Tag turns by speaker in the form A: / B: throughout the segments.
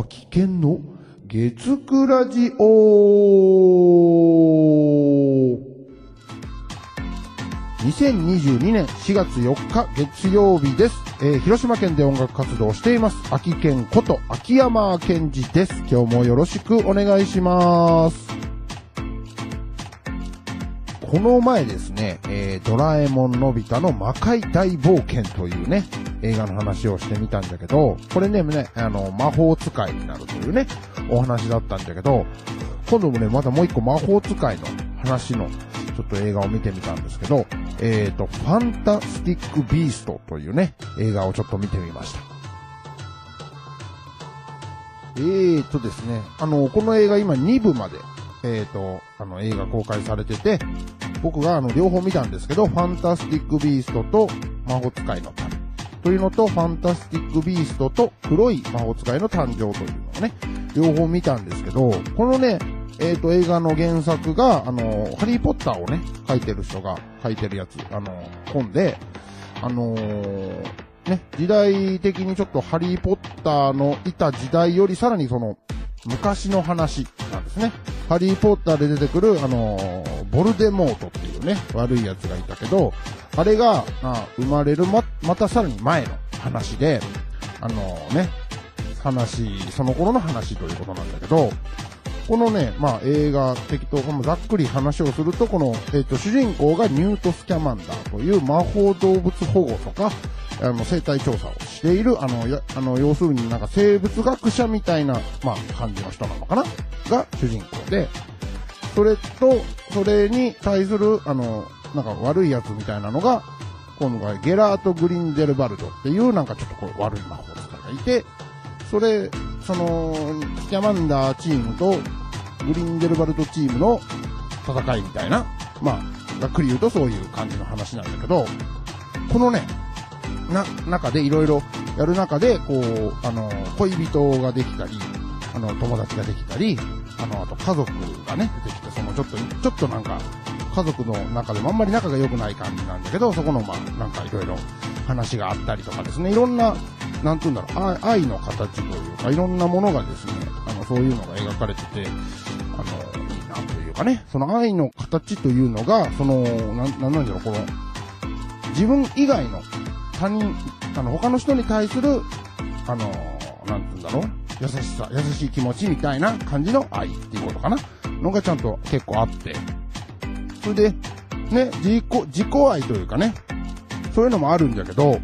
A: 秋県の月9ラジオ2022年4月4日月曜日です。えー広島県で音楽活動をしています。秋県こと秋山健二です。今日もよろしくお願いします。この前ですね、えードラえもんのび太の魔界大冒険というね、映画の話をしてみたんだけど、これね、ね、あの、魔法使いになるというね、お話だったんだけど、今度もね、またもう一個魔法使いの話の、ちょっと映画を見てみたんですけど、えっ、と、ファンタスティック・ビーストというね、映画をちょっと見てみました。えーとですね、あの、この映画今2部まで、えーと、あの、映画公開されてて、僕があの、両方見たんですけど、ファンタスティック・ビーストと魔法使いの旅というのと、ファンタスティック・ビーストと黒い魔法使いの誕生というのをね、両方見たんですけど、このね、えっ、と、映画の原作が、あの、ハリー・ポッターをね、書いてる人が書いてるやつ、あの、本で、あのーね、時代的にちょっとハリー・ポッターのいた時代よりさらにその、昔の話なんですね。ハリー・ポッターで出てくる、あのーボルデモートっていうね、悪い奴がいたけど、あれが、あ生まれるま、またさらに前の話で、あのーね、話、その頃の話ということなんだけど、このね、まあ映画的と、ざっくり話をすると、この、えっ、と、主人公がニュート・スキャマンダーという魔法動物保護とか、あの、生態調査をしている、あの、や、あの、要するになんか生物学者みたいな、まあ、感じの人なのかな？が主人公で、それと、それに対する、あの、なんか悪いやつみたいなのが、今度はゲラート・グリンデルバルドっていうなんかちょっとこう悪い魔法使いがいて、それ、その、スキャマンダーチームとグリンデルバルドチームの戦いみたいな、まあ、ざっくり言うとそういう感じの話なんだけど、このね、な、中でいろいろやる中で、こう、あの、恋人ができたり、あの、友達ができたり、あの、あと家族がね、出てきて、そのちょっと、ちょっとなんか、家族の中でもあんまり仲が良くない感じなんだけど、そこの、まあ、なんかいろいろ話があったりとかですね、いろんな、なんて言うんだろう、愛の形というか、いろんなものがですね、あの、そういうのが描かれてて、あの、いいなというかね、その愛の形というのが、その、な、なんなんだろう、この、自分以外の他人、あの、他の人に対する、あの、なんて言うんだろう、優しさ、優しい気持ちみたいな感じの愛っていうことかなのがちゃんと結構あって、それで、ね、自己、自己愛というかね、そういうのもあるんだけど、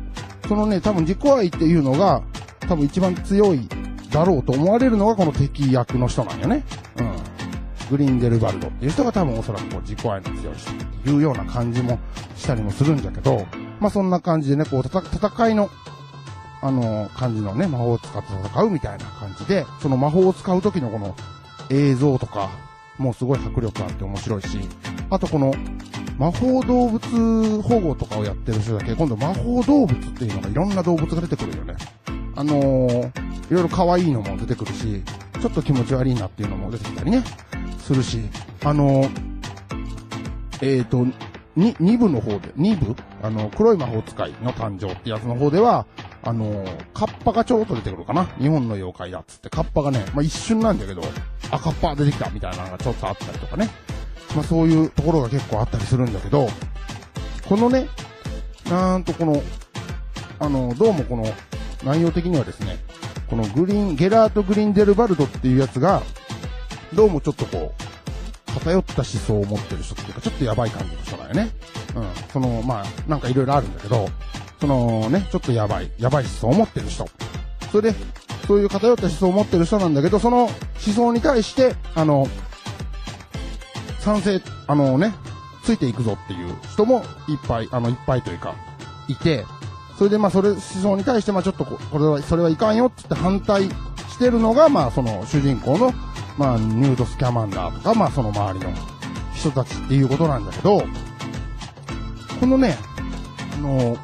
A: そのね、多分自己愛っていうのが、多分一番強いだろうと思われるのがこの敵役の人なんよね。うん。グリンデルバルドっていう人が多分おそらくこう自己愛の強い人っていうような感じもしたりもするんだけど、まあそんな感じでね、こう戦戦いの、あの感じのね、魔法を使って戦うみたいな感じで、その魔法を使う時のこの映像とか、もうすごい迫力あって面白いし、あとこの魔法動物保護とかをやってる人だけ、今度魔法動物っていうのがいろんな動物が出てくるよね。あのー、いろいろ可愛いのも出てくるし、ちょっと気持ち悪いなっていうのも出てきたりね、するし、あのー、えっ、と、に、2部の方で、2部？あの、黒い魔法使いの誕生ってやつの方では、あのー、カッパがちょっと出てくるかな日本の妖怪だっつって、カッパがね、まあ、一瞬なんだけど、あ、カッパ出てきたみたいなのがちょっとあったりとかね。まあ、そういうところが結構あったりするんだけど、このね、なんとこの、あの、どうもこの内容的にはですね、このグリーン、ゲラート・グリンデルバルドっていうやつが、どうもちょっとこう、偏った思想を持ってる人っていうか、ちょっとやばい感じの人だよね。うん。その、まあ、なんかいろいろあるんだけど、そのね、ちょっとやばい、やばい思想を持ってる人。それで、そういう偏った思想を持ってる人なんだけど、その思想に対して、あの、賛成、あのね、ついていくぞっていう人もいっぱい、あの、いっぱいというか、いて、それでまあ、それ、思想に対して、まあ、ちょっとこ、これは、それはいかんよってって反対してるのが、まあ、その、主人公の、まあ、ニュート・スキャマンダーとか、まあ、その周りの人たちっていうことなんだけど、このね、あの、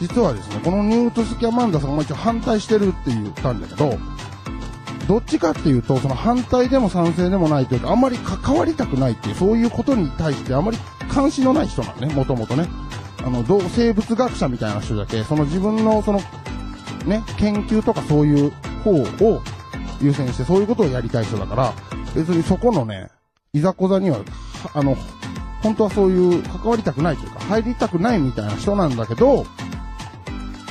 A: 実はですね、このニュート・スキャマンダさんが一応反対してるって言ったんだけど、どっちかっていうと、その反対でも賛成でもないというか、あんまり関わりたくないっていう、そういうことに対してあまり関心のない人なんね、もともとね。あの、動生物学者みたいな人だけ、その自分のその、ね、研究とかそういう方を優先してそういうことをやりたい人だから、別にそこのね、いざこざに、はあの、本当はそういう関わりたくないというか、入りたくないみたいな人なんだけど、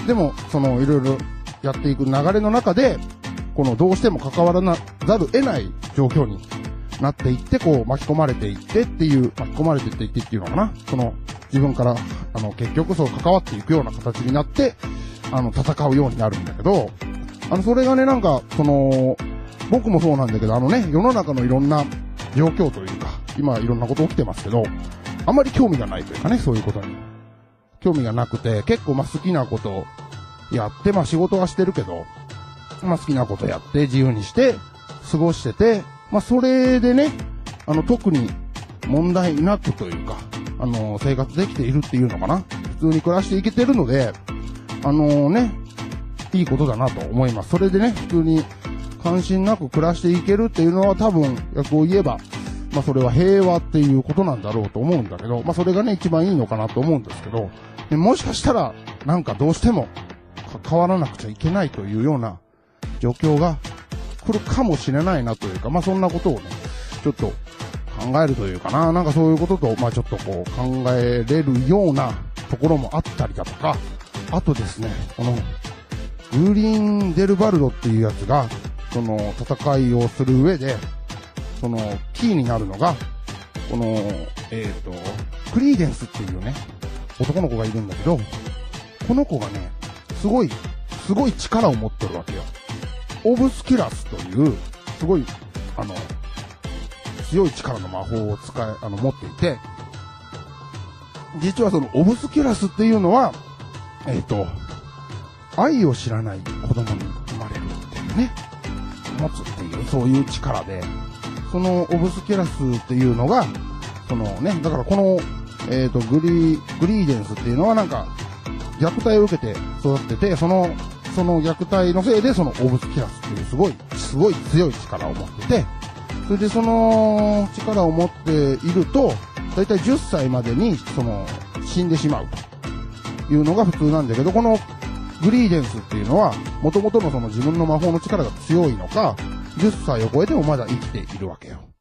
A: でも、その、いろいろやっていく流れの中で、この、どうしても関わらなざる得ない状況になっていって、こう、巻き込まれていってっていう、巻き込まれていっていってっていうのかな。その、自分から、あの、結局そう関わっていくような形になって、あの、戦うようになるんだけど、あの、それがね、なんか、その、僕もそうなんだけど、あのね、世の中のいろんな状況というか、今いろんなこと起きてますけど、あんまり興味がないというかね、そういうことに。興味がなくて、結構まあ好きなことやって、まあ仕事はしてるけど、まあ好きなことやって自由にして過ごしてて、まあそれでね、あの特に問題なくというか、あの生活できているっていうのかな。普通に暮らしていけてるので、あのね、いいことだなと思います。それでね、普通に関心なく暮らしていけるっていうのは多分、逆を言えば、まあそれは平和っていうことなんだろうと思うんだけど、まあそれがね、一番いいのかなと思うんですけど、でもしかしたら、なんかどうしても関わらなくちゃいけないというような状況が来るかもしれないなというか、まあそんなことをね、ちょっと考えるというかな、なんかそういうことと、まあちょっとこう考えれるようなところもあったりだとか、あとですね、この、グーリーン・デルバルドっていうやつが、その戦いをする上で、そのキーになるのが、この、えっ、と、クリーデンスっていうね、男の子がいるんだけど、この子がね、すごい、すごい力を持ってるわけよ。オブスキラスという、すごい、あの、強い力の魔法を使い、あの、持っていて、実はそのオブスキュラスっていうのは、えっ、と、愛を知らない子供に生まれるっていうね、持つっていう、そういう力で、そのオブスキュラスっていうのが、そのね、だからこの、えっ、と、グリー、グリーデンスっていうのはなんか、虐待を受けて育ってて、その、その虐待のせいでそのオブスキラスっていうすごい、すごい強い力を持ってて、それでその力を持っていると、だいたい10歳までに、その、死んでしまうというのが普通なんだけど、このグリーデンスっていうのは、元々のその自分の魔法の力が強いのか、10歳を超えてもまだ生きているわけよ。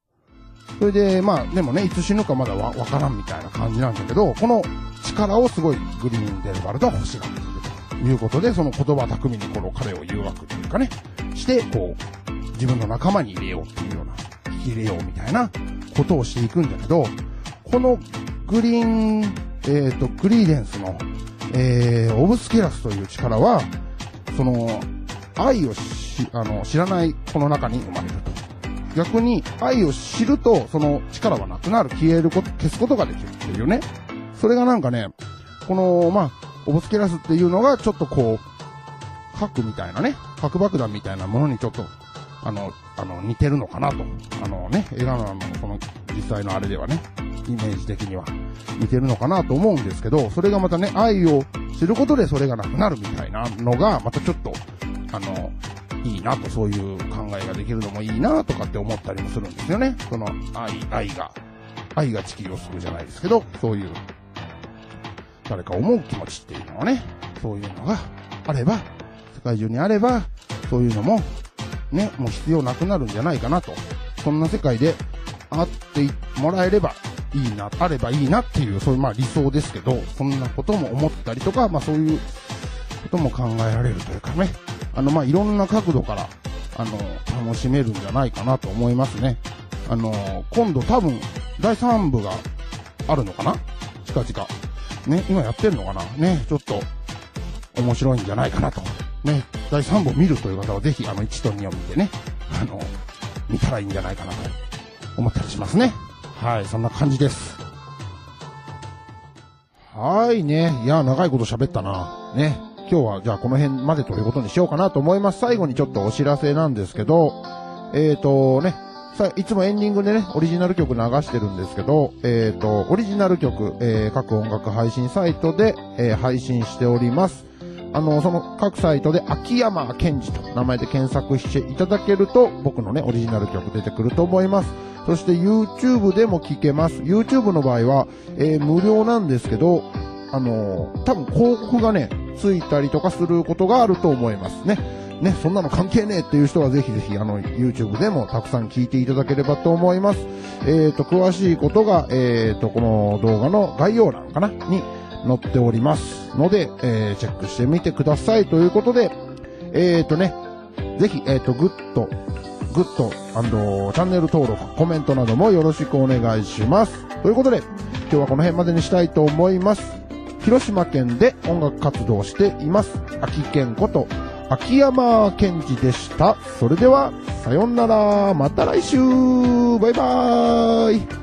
A: それで、まあ、でもね、いつ死ぬかまだわからんみたいな感じなんだけど、この力をすごいグリーンデルバルドは欲しがっているということで、その言葉巧みにこの彼を誘惑というかね、して、こう、自分の仲間に入れようっていうような、引き入れようみたいなことをしていくんだけど、このグリーン、えっ、と、グリーデンスの、えー、オブスキラスという力は、その、愛をし、あの、知らない子の中に生まれると。逆に、愛を知ると、その力はなくなる、消えること、消すことができるっていうね。それがなんかね、この、まあ、オブスキラスっていうのが、ちょっとこう、核みたいなね、核爆弾みたいなものにちょっと、あの、あの、似てるのかなと。あのね、映画のあの、この、実際のあれではね、イメージ的には似てるのかなと思うんですけど、それがまたね、愛を知ることでそれがなくなるみたいなのが、またちょっと、あの、いいなと、そういう考えができるのもいいなとかって思ったりもするんですよね。その、愛、愛が、愛が地球を救うじゃないですけど、そういう、誰か思う気持ちっていうのはね、そういうのがあれば、世界中にあれば、そういうのも、ね、もう必要なくなるんじゃないかなと。そんな世界であってもらえればいいな、あればいいなっていう、そういうまあ理想ですけど、そんなことも思ったりとか、まあそういうことも考えられるというかね、あのまあいろんな角度から、あの、楽しめるんじゃないかなと思いますね。あの、今度多分、第3部があるのかな？近々。ね、今やってるのかな？ね、ちょっと、面白いんじゃないかなと。ね、第3部を見るという方はぜひ、あの、1と2を見てね、あの、見たらいいんじゃないかなと思ったりしますね。はい、そんな感じです。はいね。いや、長いこと喋ったな。ね。今日はじゃあこの辺までということにしようかなと思います。最後にちょっとお知らせなんですけど、えっ、ー、とね、さ、いつもエンディングでね、オリジナル曲流してるんですけど、えっ、ー、と、オリジナル曲、えー、各音楽配信サイトで、えー、配信しております。あの、その各サイトで秋山健二と名前で検索していただけると、僕のね、オリジナル曲出てくると思います。そして YouTube でも聴けます。YouTube の場合は、えー、無料なんですけど、あのー、多分広告がね、ついたりとかすることがあると思いますね。ね、そんなの関係ねえっていう人はぜひぜひ、あの、YouTube でもたくさん聞いていただければと思います。えっ、と、詳しいことが、えっ、と、この動画の概要欄かな？に載っておりますので、えー、チェックしてみてくださいということで、えっ、とね、ぜひ、えっ、と、グッド、グッド、チャンネル登録、コメントなどもよろしくお願いします。ということで、今日はこの辺までにしたいと思います。広島県で音楽活動をしています。あきけんこと秋山健二でした。それでは、さようなら。また来週バイバーイ